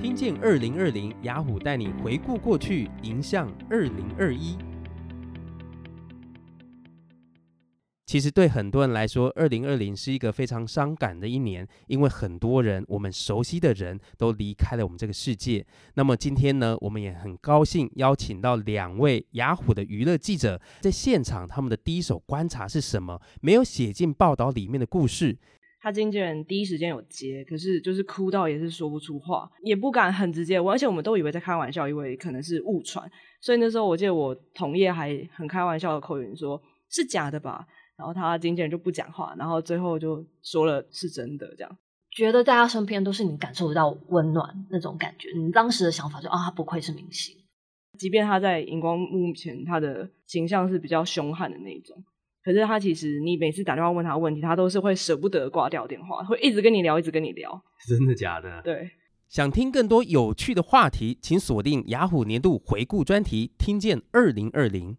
听见二零二零，雅虎带你回顾过去，迎向二零二一。其实对很多人来说，二零二零是一个非常伤感的一年，因为很多人我们熟悉的人都离开了我们这个世界。那么今天呢，我们也很高兴邀请到两位雅虎的娱乐记者，在现场，他们的第一手观察是什么？没有写进报道里面的故事。他经纪人第一时间有接，可是就是哭到也是说不出话，也不敢很直接问，而且我们都以为在开玩笑，以为可能是误传。所以那时候我记得我同业还很开玩笑的口音说：“是假的吧？”然后他经纪人就不讲话，然后最后就说了是真的，这样。觉得在他身边都是你感受得到温暖那种感觉。你当时的想法就啊，他不愧是明星。即便他在荧光幕前，他的形象是比较凶悍的那种，可是他其实你每次打电话问他问题，他都是会舍不得挂掉电话，会一直跟你聊，一直跟你聊。真的假的？对。想听更多有趣的话题，请锁定雅虎年度回顾专题，听见二零二零。